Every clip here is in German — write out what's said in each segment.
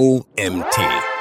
OMT.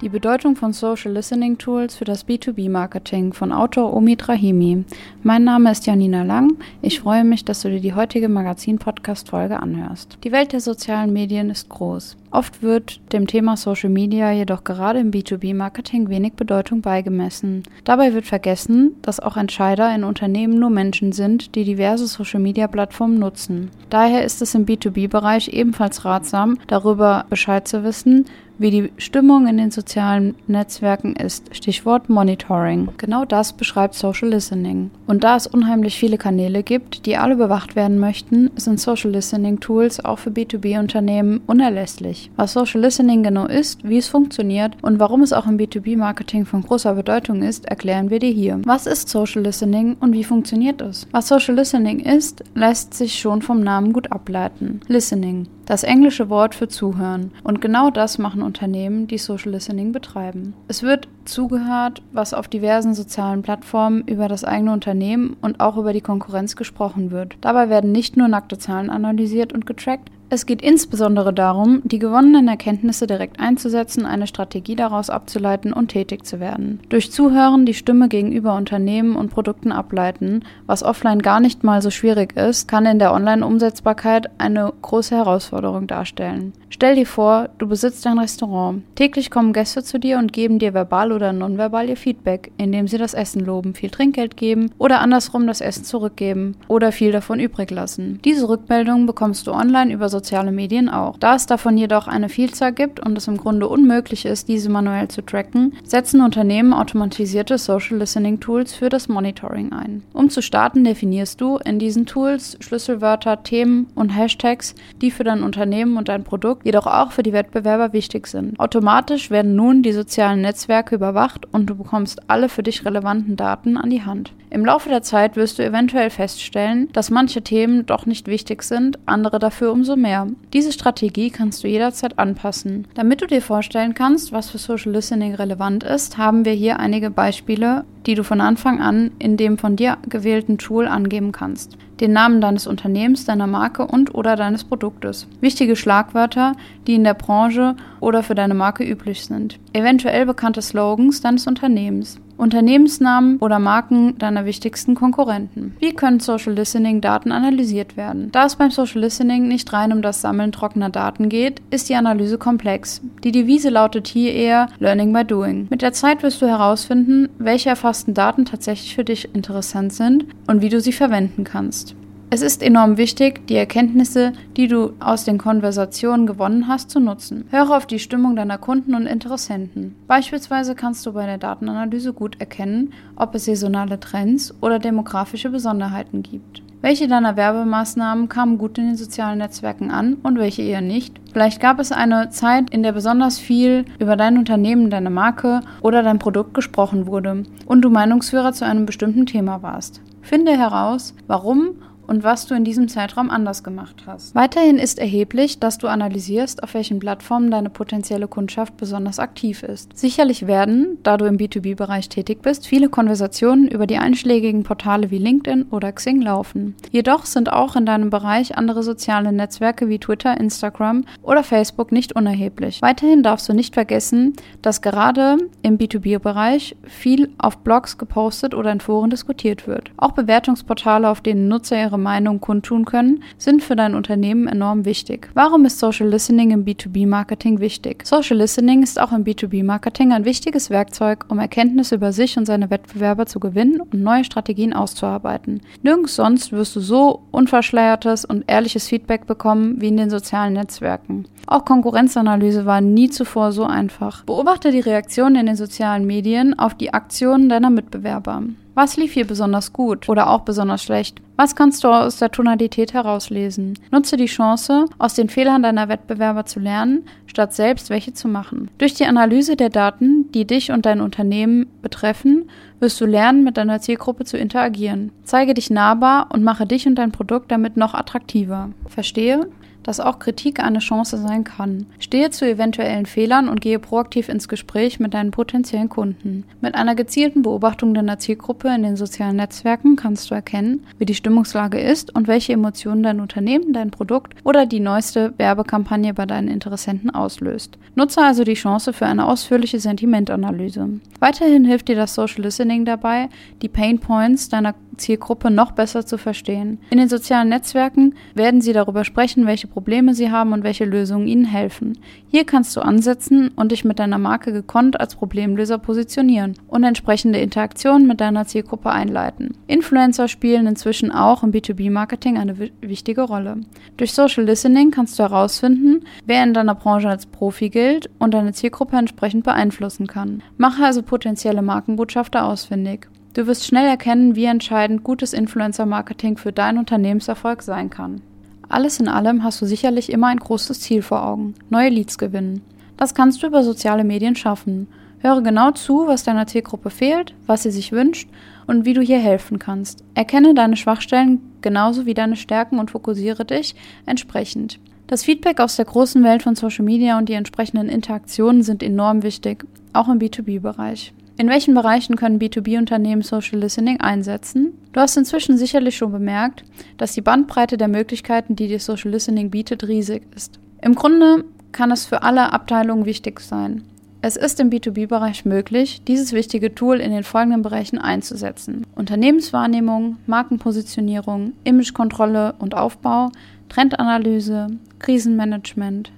Die Bedeutung von Social Listening Tools für das B2B-Marketing von Autor Omid Rahimi. Mein Name ist Janina Lang. Ich freue mich, dass du dir die heutige Magazin-Podcast-Folge anhörst. Die Welt der sozialen Medien ist groß. Oft wird dem Thema Social Media jedoch gerade im B2B-Marketing wenig Bedeutung beigemessen. Dabei wird vergessen, dass auch Entscheider in Unternehmen nur Menschen sind, die diverse Social-Media-Plattformen nutzen. Daher ist es im B2B-Bereich ebenfalls ratsam, darüber Bescheid zu wissen, wie die Stimmung in den sozialen Netzwerken ist. Stichwort Monitoring. Genau das beschreibt Social Listening. Und da es unheimlich viele Kanäle gibt, die alle bewacht werden möchten, sind Social Listening Tools auch für B2B-Unternehmen unerlässlich. Was Social Listening genau ist, wie es funktioniert und warum es auch im B2B-Marketing von großer Bedeutung ist, erklären wir dir hier. Was ist Social Listening und wie funktioniert es? Was Social Listening ist, lässt sich schon vom Namen gut ableiten. Listening das englische Wort für Zuhören. Und genau das machen Unternehmen, die Social Listening betreiben. Es wird zugehört, was auf diversen sozialen Plattformen über das eigene Unternehmen und auch über die Konkurrenz gesprochen wird. Dabei werden nicht nur nackte Zahlen analysiert und getrackt, es geht insbesondere darum, die gewonnenen Erkenntnisse direkt einzusetzen, eine Strategie daraus abzuleiten und tätig zu werden. Durch Zuhören die Stimme gegenüber Unternehmen und Produkten ableiten, was offline gar nicht mal so schwierig ist, kann in der Online-Umsetzbarkeit eine große Herausforderung darstellen. Stell dir vor, du besitzt ein Restaurant. Täglich kommen Gäste zu dir und geben dir verbal oder nonverbal ihr Feedback, indem sie das Essen loben, viel Trinkgeld geben oder andersrum das Essen zurückgeben oder viel davon übrig lassen. Diese Rückmeldungen bekommst du online über soziale Medien auch. Da es davon jedoch eine Vielzahl gibt und es im Grunde unmöglich ist, diese manuell zu tracken, setzen Unternehmen automatisierte Social Listening Tools für das Monitoring ein. Um zu starten, definierst du in diesen Tools Schlüsselwörter, Themen und Hashtags, die für dein Unternehmen und dein Produkt jedoch auch für die Wettbewerber wichtig sind. Automatisch werden nun die sozialen Netzwerke überwacht und du bekommst alle für dich relevanten Daten an die Hand. Im Laufe der Zeit wirst du eventuell feststellen, dass manche Themen doch nicht wichtig sind, andere dafür umso mehr. Diese Strategie kannst du jederzeit anpassen. Damit du dir vorstellen kannst, was für Social Listening relevant ist, haben wir hier einige Beispiele, die du von Anfang an in dem von dir gewählten Tool angeben kannst den Namen deines Unternehmens, deiner Marke und oder deines Produktes. Wichtige Schlagwörter, die in der Branche oder für deine Marke üblich sind. Eventuell bekannte Slogans deines Unternehmens. Unternehmensnamen oder Marken deiner wichtigsten Konkurrenten. Wie können Social Listening Daten analysiert werden? Da es beim Social Listening nicht rein um das Sammeln trockener Daten geht, ist die Analyse komplex. Die Devise lautet hier eher Learning by Doing. Mit der Zeit wirst du herausfinden, welche erfassten Daten tatsächlich für dich interessant sind und wie du sie verwenden kannst. Es ist enorm wichtig, die Erkenntnisse, die du aus den Konversationen gewonnen hast, zu nutzen. Höre auf die Stimmung deiner Kunden und Interessenten. Beispielsweise kannst du bei der Datenanalyse gut erkennen, ob es saisonale Trends oder demografische Besonderheiten gibt. Welche deiner Werbemaßnahmen kamen gut in den sozialen Netzwerken an und welche eher nicht? Vielleicht gab es eine Zeit, in der besonders viel über dein Unternehmen, deine Marke oder dein Produkt gesprochen wurde und du Meinungsführer zu einem bestimmten Thema warst. Finde heraus, warum und was du in diesem Zeitraum anders gemacht hast. Weiterhin ist erheblich, dass du analysierst, auf welchen Plattformen deine potenzielle Kundschaft besonders aktiv ist. Sicherlich werden, da du im B2B-Bereich tätig bist, viele Konversationen über die einschlägigen Portale wie LinkedIn oder Xing laufen. Jedoch sind auch in deinem Bereich andere soziale Netzwerke wie Twitter, Instagram oder Facebook nicht unerheblich. Weiterhin darfst du nicht vergessen, dass gerade im B2B-Bereich viel auf Blogs gepostet oder in Foren diskutiert wird. Auch Bewertungsportale, auf denen Nutzer ihre ihre Meinung kundtun können, sind für dein Unternehmen enorm wichtig. Warum ist Social Listening im B2B-Marketing wichtig? Social Listening ist auch im B2B-Marketing ein wichtiges Werkzeug, um Erkenntnisse über sich und seine Wettbewerber zu gewinnen und neue Strategien auszuarbeiten. Nirgends sonst wirst du so unverschleiertes und ehrliches Feedback bekommen wie in den sozialen Netzwerken. Auch Konkurrenzanalyse war nie zuvor so einfach. Beobachte die Reaktionen in den sozialen Medien auf die Aktionen deiner Mitbewerber. Was lief hier besonders gut oder auch besonders schlecht? Was kannst du aus der Tonalität herauslesen? Nutze die Chance, aus den Fehlern deiner Wettbewerber zu lernen, statt selbst welche zu machen. Durch die Analyse der Daten, die dich und dein Unternehmen betreffen, wirst du lernen, mit deiner Zielgruppe zu interagieren. Zeige dich nahbar und mache dich und dein Produkt damit noch attraktiver. Verstehe, dass auch Kritik eine Chance sein kann. Stehe zu eventuellen Fehlern und gehe proaktiv ins Gespräch mit deinen potenziellen Kunden. Mit einer gezielten Beobachtung deiner Zielgruppe in den sozialen Netzwerken kannst du erkennen, wie die Stimmungslage ist und welche Emotionen dein Unternehmen, dein Produkt oder die neueste Werbekampagne bei deinen Interessenten auslöst. Nutze also die Chance für eine ausführliche Sentimentanalyse. Weiterhin hilft dir das Social Listening dabei, die Pain Points deiner Zielgruppe noch besser zu verstehen. In den sozialen Netzwerken werden sie darüber sprechen, welche Probleme sie haben und welche Lösungen ihnen helfen. Hier kannst du ansetzen und dich mit deiner Marke gekonnt als Problemlöser positionieren und entsprechende Interaktionen mit deiner Zielgruppe einleiten. Influencer spielen inzwischen auch im B2B-Marketing eine wichtige Rolle. Durch Social Listening kannst du herausfinden, wer in deiner Branche als Profi gilt und deine Zielgruppe entsprechend beeinflussen kann. Mache also potenzielle Markenbotschafter ausfindig. Du wirst schnell erkennen, wie entscheidend gutes Influencer-Marketing für deinen Unternehmenserfolg sein kann. Alles in allem hast du sicherlich immer ein großes Ziel vor Augen, neue Leads gewinnen. Das kannst du über soziale Medien schaffen. Höre genau zu, was deiner Zielgruppe fehlt, was sie sich wünscht und wie du hier helfen kannst. Erkenne deine Schwachstellen genauso wie deine Stärken und fokussiere dich entsprechend. Das Feedback aus der großen Welt von Social Media und die entsprechenden Interaktionen sind enorm wichtig, auch im B2B-Bereich. In welchen Bereichen können B2B-Unternehmen Social Listening einsetzen? Du hast inzwischen sicherlich schon bemerkt, dass die Bandbreite der Möglichkeiten, die dir Social Listening bietet, riesig ist. Im Grunde kann es für alle Abteilungen wichtig sein. Es ist im B2B-Bereich möglich, dieses wichtige Tool in den folgenden Bereichen einzusetzen. Unternehmenswahrnehmung, Markenpositionierung, Imagekontrolle und Aufbau, Trendanalyse, Krisenmanagement,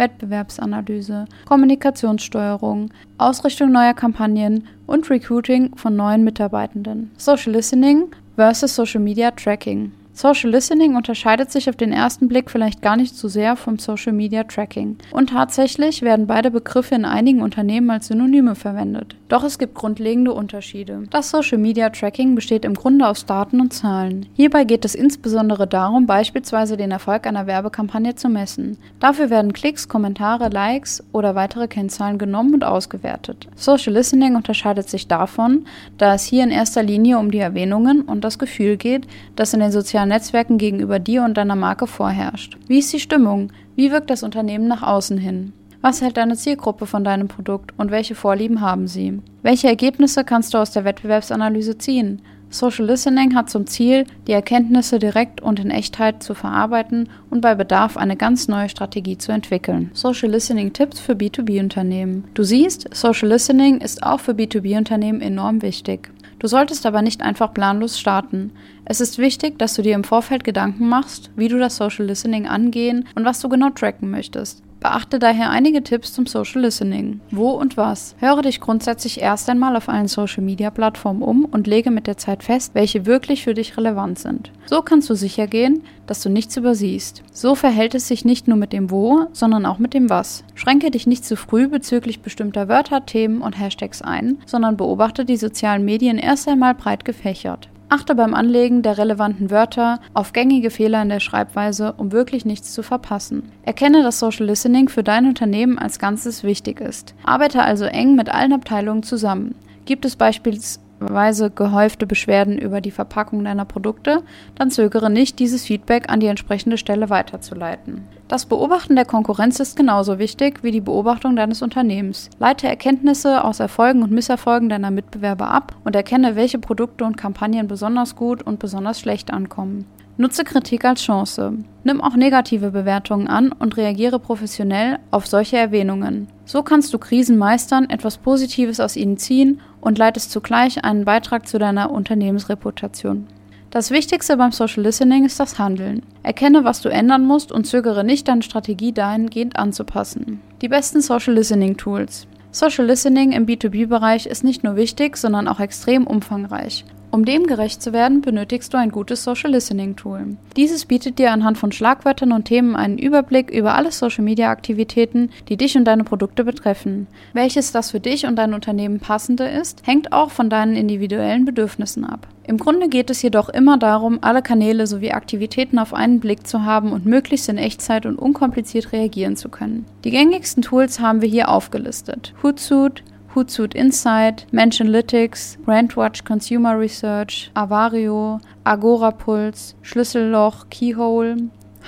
Wettbewerbsanalyse, Kommunikationssteuerung, Ausrichtung neuer Kampagnen und Recruiting von neuen Mitarbeitenden. Social Listening versus Social Media Tracking. Social Listening unterscheidet sich auf den ersten Blick vielleicht gar nicht so sehr vom Social Media Tracking. Und tatsächlich werden beide Begriffe in einigen Unternehmen als Synonyme verwendet. Doch es gibt grundlegende Unterschiede. Das Social Media Tracking besteht im Grunde aus Daten und Zahlen. Hierbei geht es insbesondere darum, beispielsweise den Erfolg einer Werbekampagne zu messen. Dafür werden Klicks, Kommentare, Likes oder weitere Kennzahlen genommen und ausgewertet. Social Listening unterscheidet sich davon, da es hier in erster Linie um die Erwähnungen und das Gefühl geht, das in den sozialen Netzwerken gegenüber dir und deiner Marke vorherrscht. Wie ist die Stimmung? Wie wirkt das Unternehmen nach außen hin? Was hält deine Zielgruppe von deinem Produkt und welche Vorlieben haben sie? Welche Ergebnisse kannst du aus der Wettbewerbsanalyse ziehen? Social Listening hat zum Ziel, die Erkenntnisse direkt und in Echtheit zu verarbeiten und bei Bedarf eine ganz neue Strategie zu entwickeln. Social Listening Tipps für B2B-Unternehmen. Du siehst, Social Listening ist auch für B2B-Unternehmen enorm wichtig. Du solltest aber nicht einfach planlos starten. Es ist wichtig, dass du dir im Vorfeld Gedanken machst, wie du das Social Listening angehen und was du genau tracken möchtest. Beachte daher einige Tipps zum Social Listening. Wo und was? Höre dich grundsätzlich erst einmal auf allen Social Media Plattformen um und lege mit der Zeit fest, welche wirklich für dich relevant sind. So kannst du sicher gehen, dass du nichts übersiehst. So verhält es sich nicht nur mit dem Wo, sondern auch mit dem Was. Schränke dich nicht zu früh bezüglich bestimmter Wörter, Themen und Hashtags ein, sondern beobachte die sozialen Medien erst einmal breit gefächert. Achte beim Anlegen der relevanten Wörter auf gängige Fehler in der Schreibweise, um wirklich nichts zu verpassen. Erkenne, dass Social Listening für dein Unternehmen als Ganzes wichtig ist. Arbeite also eng mit allen Abteilungen zusammen. Gibt es beispielsweise Weise gehäufte Beschwerden über die Verpackung deiner Produkte, dann zögere nicht, dieses Feedback an die entsprechende Stelle weiterzuleiten. Das Beobachten der Konkurrenz ist genauso wichtig wie die Beobachtung deines Unternehmens. Leite Erkenntnisse aus Erfolgen und Misserfolgen deiner Mitbewerber ab und erkenne, welche Produkte und Kampagnen besonders gut und besonders schlecht ankommen. Nutze Kritik als Chance. Nimm auch negative Bewertungen an und reagiere professionell auf solche Erwähnungen. So kannst du Krisen meistern, etwas Positives aus ihnen ziehen und leitest zugleich einen Beitrag zu deiner Unternehmensreputation. Das Wichtigste beim Social Listening ist das Handeln. Erkenne, was du ändern musst und zögere nicht, deine Strategie dahingehend anzupassen. Die besten Social Listening Tools. Social Listening im B2B-Bereich ist nicht nur wichtig, sondern auch extrem umfangreich. Um dem gerecht zu werden, benötigst du ein gutes Social Listening Tool. Dieses bietet dir anhand von Schlagwörtern und Themen einen Überblick über alle Social Media Aktivitäten, die dich und deine Produkte betreffen. Welches das für dich und dein Unternehmen passende ist, hängt auch von deinen individuellen Bedürfnissen ab. Im Grunde geht es jedoch immer darum, alle Kanäle sowie Aktivitäten auf einen Blick zu haben und möglichst in Echtzeit und unkompliziert reagieren zu können. Die gängigsten Tools haben wir hier aufgelistet. Hootsuite, Hootsuite Insight, Mentionlytics, Brandwatch Consumer Research, Avario, Agora Pulse, Schlüsselloch, Keyhole,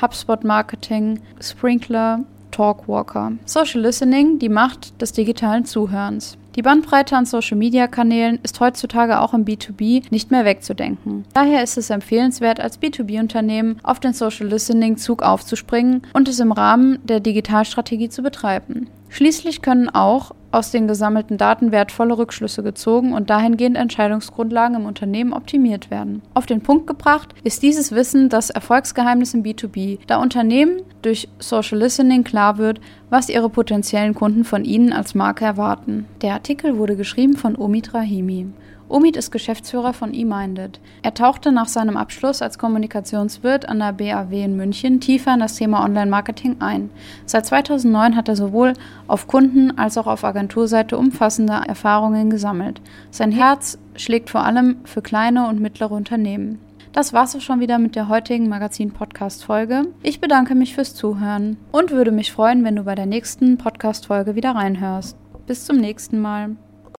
HubSpot Marketing, Sprinkler, Talkwalker. Social Listening, die Macht des digitalen Zuhörens. Die Bandbreite an Social-Media-Kanälen ist heutzutage auch im B2B nicht mehr wegzudenken. Daher ist es empfehlenswert, als B2B-Unternehmen auf den Social Listening-Zug aufzuspringen und es im Rahmen der Digitalstrategie zu betreiben. Schließlich können auch aus den gesammelten Daten wertvolle Rückschlüsse gezogen und dahingehend Entscheidungsgrundlagen im Unternehmen optimiert werden. Auf den Punkt gebracht ist dieses Wissen das Erfolgsgeheimnis im B2B, da Unternehmen durch Social Listening klar wird, was ihre potenziellen Kunden von ihnen als Marke erwarten. Der Artikel wurde geschrieben von Omid Rahimi. Omid ist Geschäftsführer von eMinded. Er tauchte nach seinem Abschluss als Kommunikationswirt an der BAW in München tiefer in das Thema Online-Marketing ein. Seit 2009 hat er sowohl auf Kunden- als auch auf Agenturseite umfassende Erfahrungen gesammelt. Sein Herz schlägt vor allem für kleine und mittlere Unternehmen. Das war's auch schon wieder mit der heutigen Magazin-Podcast-Folge. Ich bedanke mich fürs Zuhören und würde mich freuen, wenn du bei der nächsten Podcast-Folge wieder reinhörst. Bis zum nächsten Mal.